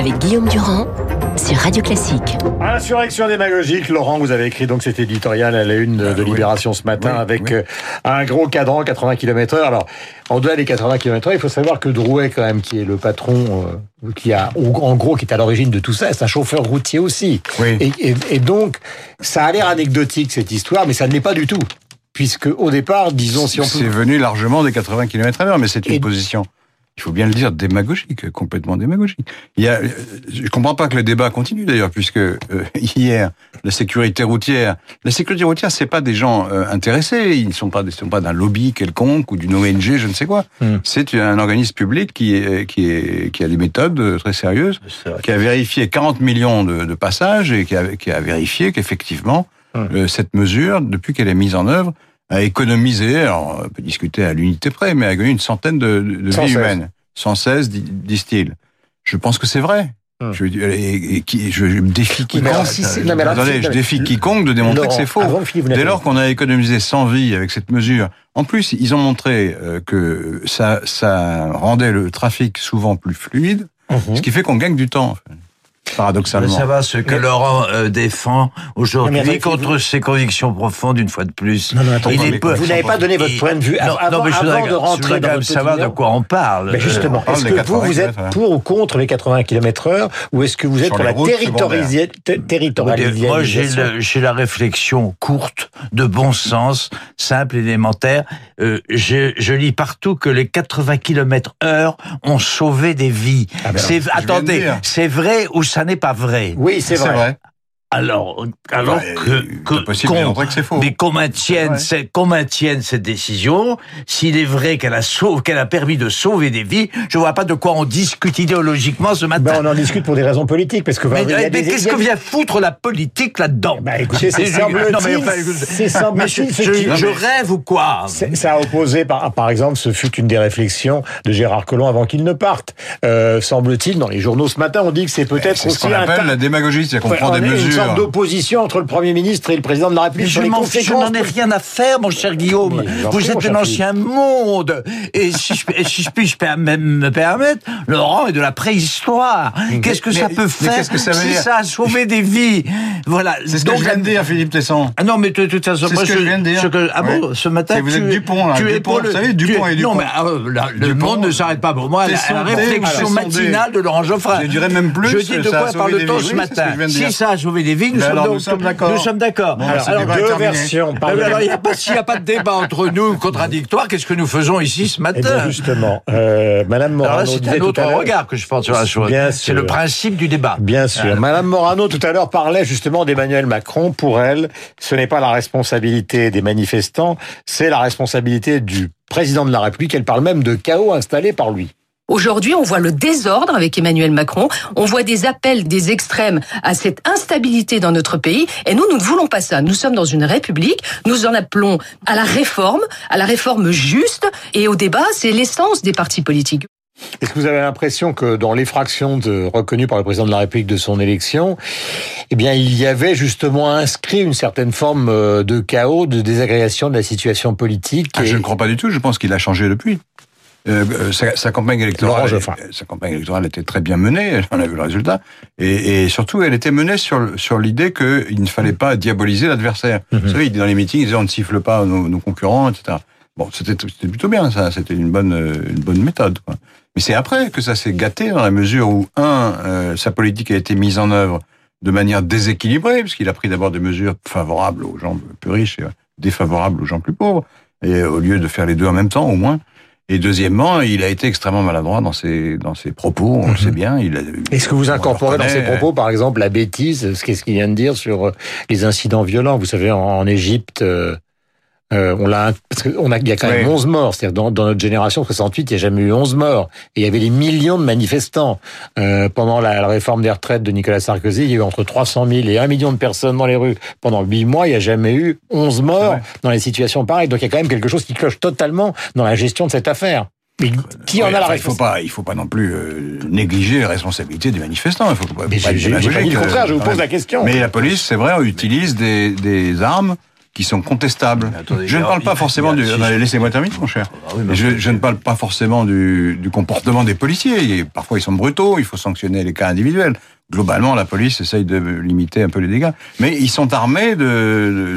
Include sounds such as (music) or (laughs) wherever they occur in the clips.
avec Guillaume Durand sur Radio Classique. Insurrection démagogique, Laurent, vous avez écrit donc cet éditorial à la une de, de Libération ce matin Oui, avec oui. euh, un gros cadran 80 km heure. Alors, en-delà des 80 km heure, il faut savoir que Drouet, quand même, qui est le patron, euh, qui a, en gros, qui est à l'origine de tout ça, c'est un chauffeur routier aussi. Oui. Et, et- et donc, ça a l'air anecdotique, cette histoire, mais ça ne l'est pas du tout. Puisque, au départ, disons, si on C'est peut... venu largement des 80 km à l'heure, mais c'est une Et- position, il faut bien le dire, démagogique, complètement démagogique. Il y a, je comprends pas que le débat continue d'ailleurs, puisque euh, (laughs) hier, la sécurité routière, la sécurité routière, c'est pas des gens euh, intéressés, ils ne sont pas, sont pas d'un lobby quelconque ou d'une ONG, je ne sais quoi. Hmm. C'est un organisme public qui est, qui est, qui a des méthodes euh, très sérieuses, qui a vérifié 40 millions de, de passages et qui a, qui a vérifié qu'effectivement, euh, cette mesure, depuis qu'elle est mise en œuvre, a économisé, alors on peut discuter à l'unité près, mais a gagné une centaine de, de vies 116. humaines. 116, di- disent-ils. Je pense que c'est vrai. Hum. Je, et, et qui, je défie quiconque. si c'est- non, mais alors, Attendez, si- je défie quiconque de démontrer Laurent, que c'est faux. Dès lors qu'on a économisé 100 vies avec cette mesure, en plus, ils ont montré euh, que ça, ça rendait le trafic souvent plus fluide, Mhm. ce qui fait qu'on gagne du temps, paradoxalement. ça va, ce que Mais- Laurent euh, défend aujourd'hui contre ses convictions profondes, une fois de plus. Non, non, attendez, Il est peu- vous n'avez pas donné votre point de vue. Non, Avant- non, mais je avant voudrais, de rentrer dans quand même votre savoir de quoi on parle. Mais justement, est-ce que vous, 80 vous êtes pour ou contre les 80 km heure ou est-ce que vous êtes Sur pour la territorialisation Moi, j'ai la réflexion courte, de bon sens, simple, élémentaire. Euh, je, je lis partout que les 80 km heure ont sauvé des vies. Ah ben c'est, attendez, c'est vrai ou ça n'est pas vrai Oui, c'est vrai. Alors, alors Ouais, que, que possible que faux. mais qu'on maintienne, Ouais. qu'on maintienne cette décision, s'il est vrai qu'elle a sauvé, qu'elle a permis de sauver des vies, je vois pas de quoi on discute idéologiquement ce matin. Ben, on en discute pour des raisons politiques parce que mais il y a mais des- qu'est-ce il y a que vient foutre la politique là-dedans Bah, écoutez, c'est (laughs) semble-t-il- mais enfin, je, ce je- qui- je rêve ou quoi C'est- Ça a opposé, par, par exemple, ce fut une des réflexions de Gérard Collomb avant qu'il ne parte. Euh, Semble-t-il, dans les journaux ce matin, on dit que c'est peut-être C'est ce aussi qu'on un appelle la démagogie, c'est-à-dire qu'on prend des mesures. Sorte d'opposition entre le Premier ministre et le Président de la République je n'en ai rien à faire, mon cher Guillaume. Vous êtes un ancien monde. Et si je, et si je puis je peux même me permettre, Laurent est de la préhistoire. Qu'est-ce que mais- ça peut faire que ça si ça a sauvé des vies Voilà. C'est ce que Donc, je viens de dire, Philippe Tesson. Ah non, mais de toute façon, C'est moi, ce que je viens de dire. ce que- ah bon, Ouais. ce matin, C'est vous tu êtes es- Dupont, là. Tu es Dupont, pour le, vous savez, Dupont et Dupont. Non, mais la- le Dupont, monde ne s'arrête pas pour moi. t'es La, réflexion matinale de Laurent Geoffrin. Je dirais même plus, Je dis de quoi parle-t-on ce c'est matin Si ça a sauvé des vies, nous Ben sommes nous sommes d'accord. Nous sommes d'accord. Ben, alors, deux versions. ben alors, s'il n'y a pas de débat entre nous contradictoire, qu'est-ce que nous faisons ici ce Eh matin justement, euh, Madame Alors là, Morano c'est disait un tout autre à l'heure- regard que je porte sur la chose. Bien C'est le principe du débat. Bien sûr. Madame Morano, tout à l'heure, parlait justement d'Emmanuel Macron. Pour elle, ce n'est pas la responsabilité des manifestants, c'est la responsabilité du président de la République. Elle parle même de chaos installé par lui. Aujourd'hui, on voit le désordre avec Emmanuel Macron, on voit des appels des extrêmes à cette instabilité dans notre pays, et nous, nous ne voulons pas ça. Nous sommes dans une république, nous en appelons à la réforme, à la réforme juste, et au débat, c'est l'essence des partis politiques. Est-ce que vous avez l'impression que dans l'effraction de, reconnues par le président de la République de son élection, eh bien, il y avait justement inscrit une certaine forme euh, de chaos, de désagrégation de la situation politique Ah, je ne crois pas du tout. Je pense qu'il a changé depuis. Euh, euh, sa, sa campagne électorale, sa campagne électorale était très bien menée. (laughs) On a vu le résultat. Et, et surtout, elle était menée sur l'idée qu'il ne fallait pas diaboliser l'adversaire. Mhm. Vous savez, dans les meetings, il disait on ne siffle pas nos, nos concurrents, etc. Bon, c'était plutôt bien ça. C'était une bonne une bonne méthode. Quoi. Mais c'est après que ça s'est gâté dans la mesure où un, euh, sa politique a été mise en œuvre de manière déséquilibrée, parce qu'il a pris d'abord des mesures favorables aux gens plus riches et défavorables aux gens plus pauvres, et au lieu de faire les deux en même temps, au moins. Et deuxièmement, il a été extrêmement maladroit dans ses dans ses propos. On le sait bien. Il Est-ce que vous incorporez dans reconnaît. propos, par exemple, la bêtise, ce qu'est-ce qu'il vient de dire sur euh, les incidents violents Vous savez, en, en Égypte, euh, euh, on l'a, parce qu'on a, il y a quand même Oui. 11 morts. C'est-à-dire dans, dans notre génération 68, il n'y a jamais eu 11 morts. Et il y avait des millions de manifestants euh, pendant la, la réforme des retraites de Nicolas Sarkozy. Il y a eu entre 300 000 et 1 million de personnes dans les rues pendant 8 mois. Il n'y a jamais eu 11 morts dans les situations pareilles. Donc il y a quand même quelque chose qui cloche totalement dans la gestion de cette affaire. Mais qui en a la enfin, il faut responsabilité pas, il faut pas non plus euh, négliger les responsabilités des manifestants. Il faut pas, Mais faut pas j'ai j'ai pas dit le démagogique, contraire, je vous euh, pose la question. Mais la police, c'est vrai, utilise des, des armes qui sont contestables. attendez, je ne parle pas forcément du... Laissez-moi terminer, mon cher. Ah oui, Je, je ne parle pas forcément du, du comportement des policiers. Et parfois, ils sont brutaux, il faut sanctionner les cas individuels. Globalement, la police essaye de limiter un peu les dégâts. Mais ils sont armés de-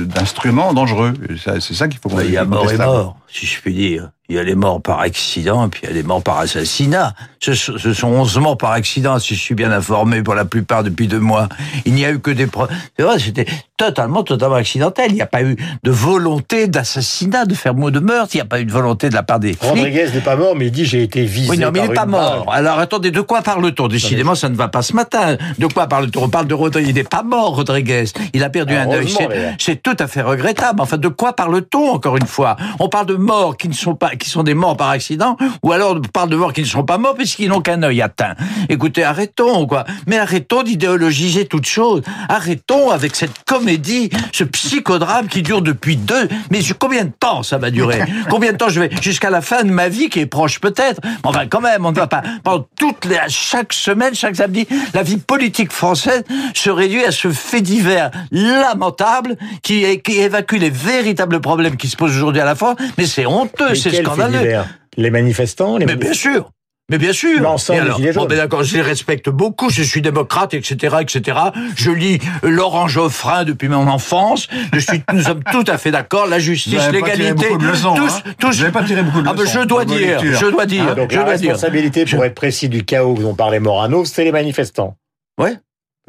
de- d'instruments dangereux. C'est ça qu'il faut Ouais, Il y a mort et mort, si je puis dire. Il y a les morts par accident, et puis il y a les morts par assassinat. Ce, sont- ce sont 11 morts par accident, si je suis bien informé, pour la plupart depuis deux mois. Il n'y a eu que des preuves. C'est vrai, c'était totalement, totalement accidentel. Il n'y a pas eu de volonté d'assassinat, de faire mot de meurtre. Il n'y a pas eu de volonté de la part des. Rodriguez n'est pas mort, mais il dit j'ai été visé. Oui, non, mais il n'est pas mort. balle. Alors attendez, de quoi parle-t-on? Décidément, ça ne va pas ce matin. De quoi parle-t-on? On parle de Rodriguez. Il n'est pas mort, Rodriguez. Il a perdu un œil. C'est tout à fait regrettable. Enfin, de quoi parle-t-on encore une fois? On parle de morts qui ne sont pas, qui sont des morts par accident, ou alors on parle de morts qui ne sont pas morts puisqu'ils n'ont qu'un œil atteint. Écoutez, arrêtons, quoi. Mais arrêtons d'idéologiser toute chose. Arrêtons avec cette comédie, ce psychodrame qui dure depuis deux. Mais combien de temps ça va durer? (laughs) Combien de temps je vais jusqu'à la fin de ma vie qui est proche peut-être? Mais Enfin, quand même, on ne va pas pendant toutes les, chaque semaine, chaque samedi, la vie politique française se réduit à ce fait divers lamentable qui, est- qui évacue les véritables problèmes qui se posent aujourd'hui à la fois. Mais c'est honteux, c'est scandaleux. Les manifestants les Mais bien sûr. Mais bien sûr. L'ensemble des bon, ben d'accord, je les respecte beaucoup, je suis démocrate, etc., etc. Je lis Laurent Geoffrin depuis mon enfance. Je suis, (laughs) nous sommes tout à fait d'accord. La justice, l'égalité, tous, hein tous. Vous n'avez pas tiré beaucoup de Ah ben leçons je dois dire, je dois dire, Ah, donc je la dois dire. responsabilité, pour être précis, du chaos dont parlait Morano, c'est les manifestants. Ouais.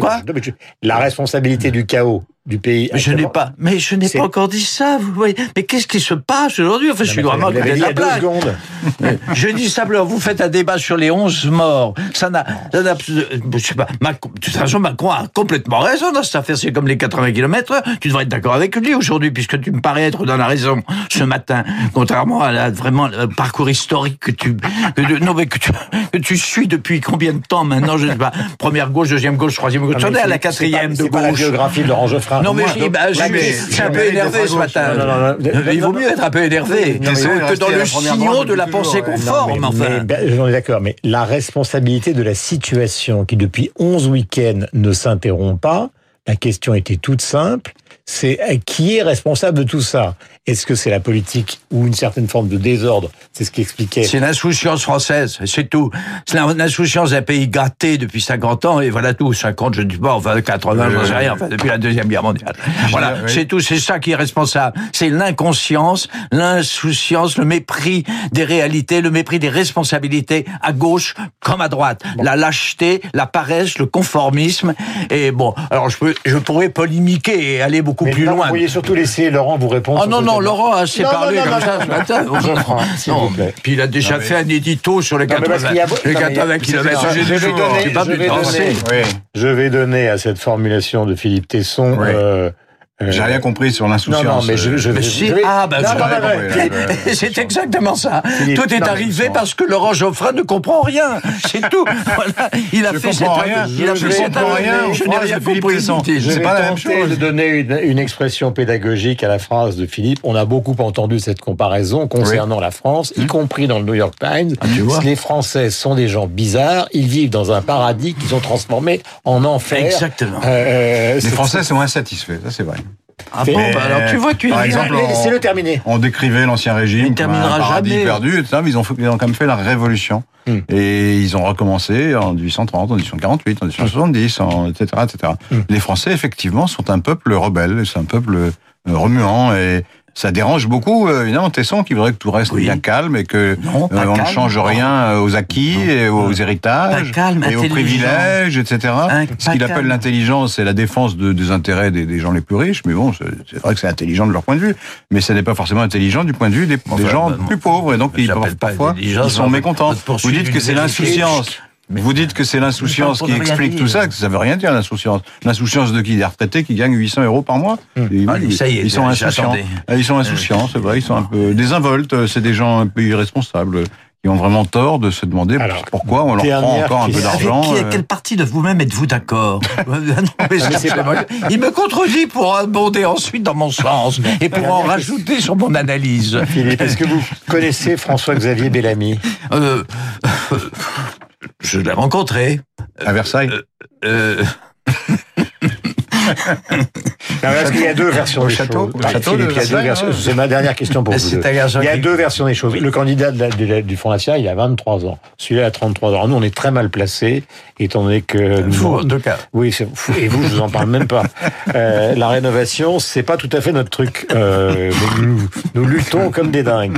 Quoi? Non, mais je- La responsabilité du chaos du pays. Mais je n'ai pas, mais je n'ai pas encore dit ça, vous voyez. Mais qu'est-ce qui se passe aujourd'hui? Enfin, je suis vraiment de dit il y la secondes. (laughs) Je dis simplement, vous faites un débat sur les 11 morts. Ça n'a, ça n'a, je sais pas, Macron, de toute façon, Macron a complètement raison dans cette affaire. C'est comme les 80 km Tu devrais être d'accord avec lui aujourd'hui, puisque tu me parais être dans la raison ce matin, contrairement à la, vraiment, le parcours historique que tu, que, non, mais que tu, que tu suis depuis combien de temps maintenant, je sais pas. Première gauche, deuxième gauche, troisième gauche. On est à la quatrième pas- de C'est pas la gauche. biographie de Laurent Geoffrin. Non, mais Moi, bah, un peu énervé ce matin. Non, non, non. Il vaut mieux être un peu énervé que dans le sillon de la pensée conforme, enfin. j'en ai d'accord, mais la responsabilité de la situation qui depuis 11 week-ends ne s'interrompt pas, la question était toute simple, c'est euh, qui est responsable de tout ça? Est-ce que c'est la politique ou une certaine forme de désordre? C'est ce qui expliquait. C'est l'insouciance française, c'est tout. C'est l'insouciance d'un pays gâté depuis 50 ans, et voilà tout. 50, je ne dis pas, enfin 80, j'en sais rien, enfin depuis la Deuxième Guerre mondiale. Voilà, oui. c'est tout, c'est ça qui est responsable. C'est l'inconscience, l'insouciance, le mépris des réalités, le mépris des responsabilités, à gauche comme à droite. La lâcheté, la paresse, le conformisme, et bon, alors je, peux, je pourrais polémiquer et aller beaucoup Mais plus loin. Vous pourriez surtout laisser Laurent vous répondre. Oh non, non. Laurent a assez parlé comme ça ce matin. (laughs) Non, puis il a déjà Non, mais- fait un édito sur les Non, mais parce 80, qu'il y a- les non, mais il y a- 80 km. je vais donner-. Je vais à cette formulation de Philippe Tesson. Euh, euh, J'ai rien compris sur Non, l'insouciance. non, mais je, je Mais vais. si, je vais- ah, ben, Non, je non, non, non, C'est exactement ça. Philippe, Tout est non, arrivé non. parce que Laurent Geoffrin ne comprend rien. C'est tout. (laughs) Voilà. Il a Je fait cette- rien. Il a Je fait ne cette- comprends rien Je n'ai rien compris. Je C'est vais pas la même chose. de donner une, une expression pédagogique à la phrase de Philippe. On a beaucoup entendu cette comparaison concernant la France, y compris dans le New York Times. Ah, tu vois. Les Français sont des gens bizarres. Ils vivent dans un paradis qu'ils ont transformé en enfer. Exactement. Euh, Les c'est- Français sont insatisfaits, ça c'est vrai. Ah bon, bah alors tu vois, tu Par exemple, Laissez-le terminer. On décrivait l'ancien régime Il comme un terminera paradis jamais. perdu, etc. mais ils ont, fait- ils ont quand même fait la révolution. Hmm. Et ils ont recommencé en 1830, en 1848, en 1870, en, etc., etc. Hmm. Les Français, effectivement, sont un peuple rebelle, c'est un peuple euh, remuant et ça dérange beaucoup, euh, évidemment, Tesson, qui voudrait que tout reste Oui. bien calme et que Non, euh, on ne change rien aux acquis et aux héritages calme, et aux privilèges, etc. Un- Ce qu'il appelle l'intelligence, c'est la défense de- des intérêts des, des gens les plus riches. Mais bon, c'est vrai que c'est intelligent de leur point de vue, mais ce n'est pas forcément intelligent du point de vue des, gens non. plus pauvres. Et donc, Ça ils, parfois, ils sont mécontents. Vous dites que c'est l'insouciance. Mais- Vous dites que c'est l'insouciance qui explique dire. tout ça, que ça veut rien dire l'insouciance. L'insouciance de qui Des retraités qui gagnent 800 euros par mois. Et oui, Allez, ça y est, ils sont insouciants. Ah, Ils sont insouciants, c'est vrai. Ils sont un peu désinvoltes. C'est des gens un peu irresponsables qui ont vraiment tort de se demander Alors, pourquoi on leur prend encore un peu. Avec d'argent. qui, à euh. quelle partie de vous-même êtes-vous d'accord (laughs) Non, mais c'est c'est- pas- Il me contredit pour abonder ensuite dans mon sens et pour en rajouter sur mon analyse. Philippe, est-ce que vous connaissez François-Xavier Bellamy? Euh, je l'ai rencontré. à Versailles. Euh, (laughs) parce qu'il y a deux versions des château, choses. au château Philippe, de il y a deux Versailles, versions. C'est ma dernière question pour vous. Deux. Il y a deux versions des choses. Le candidat de la- de la- du Front National, il a 23 ans. Celui-là a 33 ans. Alors, nous, on est très mal placés, étant donné que... nous- Fou, en tout cas. Oui, fou. Et vous, je vous en parle même pas. (laughs) Euh, la rénovation, c'est pas tout à fait notre truc. Euh, nous, nous luttons comme des dingues.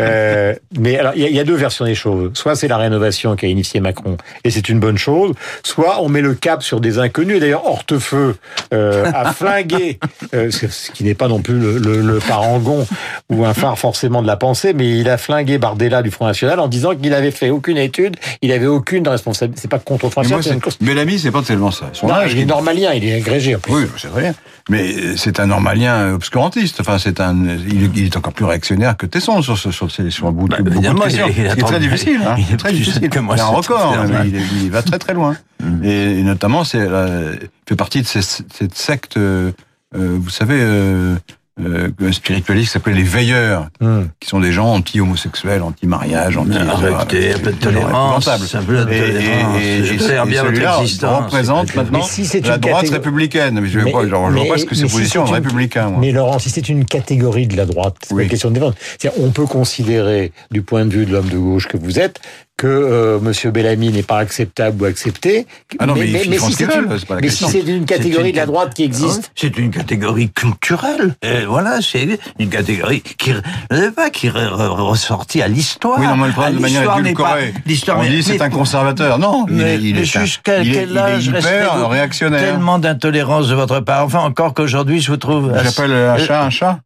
Euh, mais alors, il y, a- il y a deux versions des choses. Soit c'est la rénovation qui a initié Macron, et c'est une bonne chose. Soit on met le cap sur des inconnus. D'ailleurs, Hortefeux euh, a (laughs) flingué, euh, ce qui n'est pas non plus le, le, le parangon ou un phare forcément de la pensée, mais il a flingué Bardella du Front National en disant qu'il avait fait aucune étude, il avait aucune responsabilité. C'est pas contre Front Mais National, une cause. Bellamy, c'est pas tellement ça. Son Non, âge, il est normalien, il est agrégé en plus. Oui, c'est bien. Mais c'est un normalien obscurantiste. Enfin, c'est un, il, il est encore plus réactionnaire que Tesson sur ce, sur, ces- sur un bout de, Bah, beaucoup de questions. il est- il Ce qui est attend- très difficile, hein. il est C'est très difficile. que moi, c'est un c'est record, fait Il, est- il va très très loin. Et, et notamment, c'est, euh, il fait partie de ces- cette secte, euh, euh, vous savez, euh, euh, un spiritualiste qui s'appelait les veilleurs, Hmm. qui sont des gens anti-homosexuels, anti-mariage, anti Arrêtez, un peu de tolérance, un peu de Et- et- tolérance. et- Je et- tolère et bien votre celui-là existence. représente maintenant si la droite catég- républicaine. Mais je ne vois pas, je vois mais- pas ce que c'est si position une- républicain. moi. Mais Laurent, si c'est une catégorie de la droite, c'est Oui. une question de défense. C'est-à-dire, on peut considérer, du point de vue de l'homme de gauche que vous êtes, que euh, Monsieur Bellamy n'est pas acceptable ou accepté. Ah non, mais ils font si ce qu'ils c'est une- mais si c'est une catégorie de la droite qui existe, C'est une catégorie culturelle. Et voilà, c'est une catégorie qui, je sais pas, qui est re- re- ressortie à l'histoire. Oui, non, mais le Ah, problème de manière l'histoire n'est édulcorée. pas- L'histoire On n'est- dit c'est mais- un conservateur. Non, il Mais, est, il mais est jusqu'à il est- quel il est âge hyper restez-vous réactionnaire. Tellement d'intolérance de votre part? Enfin, encore qu'aujourd'hui, je vous trouve. J'appelle un chat un chat.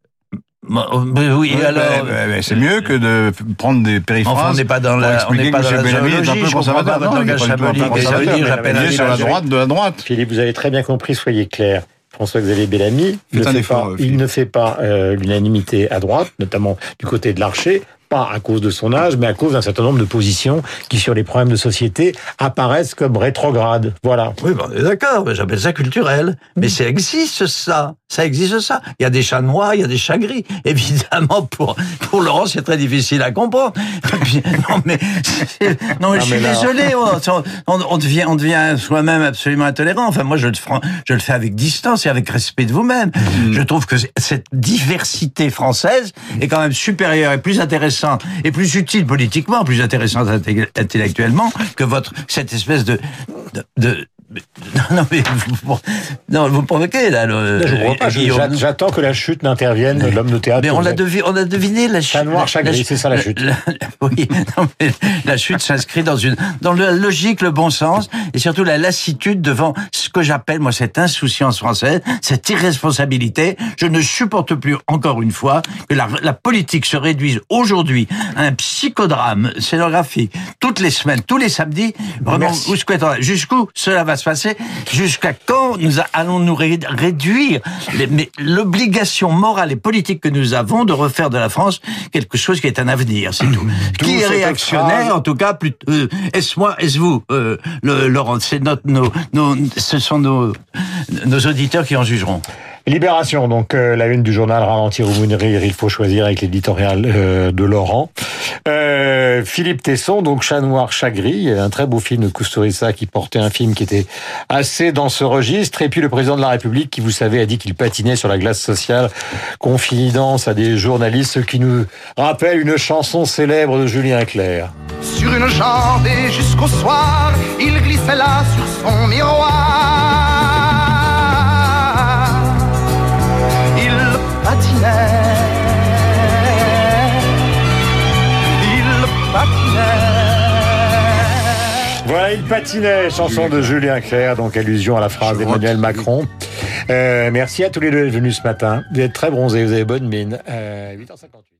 Bon, mais oui, Ouais, alors. ben, ben, c'est mieux que de prendre des périphrases. Enfin, on n'est pas dans la, on n'est pas dans la. Bellamy est un zoologie, peu je comprends pas votre langage symbolique. Ça veut conservateur. dire, j'appelle sur la droite de la droite. Philippe, vous avez très bien compris, soyez clair. François-Xavier Bellamy ne fait effort, pas, euh, il ne fait pas euh, l'unanimité à droite, notamment du côté de l'Archer, pas à cause de son âge, mais à cause d'un certain nombre de positions qui, sur les problèmes de société, apparaissent comme rétrogrades. Voilà. Oui, ben, d'accord, j'appelle ça culturel. Mais ça existe, ça. Ça existe, ça. Il y a des chats noirs, il y a des chats gris. (laughs) Évidemment, pour, pour Laurent, c'est très difficile à comprendre. (laughs) Puis, non, mais, (laughs) non, mais je suis là- désolé. On, on, on devient, on devient soi-même absolument intolérant. Enfin, moi, je le, je le fais avec distance et avec respect de vous-même. Je trouve que cette diversité française est quand même supérieure et plus intéressante et plus utile politiquement, plus intéressante inté- intellectuellement que votre, cette espèce de- (laughs) non, mais vous, non, vous provoquez, là. J'attends que la chute n'intervienne l'homme de théâtre. Mais on a, on deviné la chute. Chat noir, chat gris, c'est ça, la chute. oui, (laughs) non, mais la chute s'inscrit dans une dans la logique, le bon sens et surtout la lassitude devant ce que j'appelle moi cette insouciance française, cette irresponsabilité. Je ne supporte plus encore une fois que la, la politique se réduise aujourd'hui à un psychodrame scénographique toutes les semaines, tous les samedis. Vraiment, jusqu'où cela va se passer Jusqu'à quand nous allons-nous ré- réduire l'obligation morale et politique que nous avons de refaire de la France quelque chose qui est un avenir, c'est tout. qui est réactionnaire, phrase. en tout cas, plus, euh, est-ce moi, est-ce vous, euh, le, Laurent C'est notre, nos, nos, ce sont nos, nos auditeurs qui en jugeront. Libération, donc euh, la une du journal Ralentir ou mourir, il faut choisir avec l'éditorial euh, de Laurent. Euh, Philippe Tesson, donc Chat noir, chat un très beau film de Kusturica qui portait un film qui était assez dans ce registre. Et puis le président de la République qui, vous savez, a dit qu'il patinait sur la glace sociale, confidence à des journalistes, ce qui nous rappelle une chanson célèbre de Julien Clerc. Sur une jambe et jusqu'au soir, il glissait là sur son miroir. Patinait. Il patinait. Voilà, il patinait, chanson de Julien Clerc, donc allusion à la phrase d'Emmanuel. Macron. Euh, merci à tous les deux d'être venus ce matin. Vous êtes très bronzés, vous avez bonne mine. Euh, 8h58.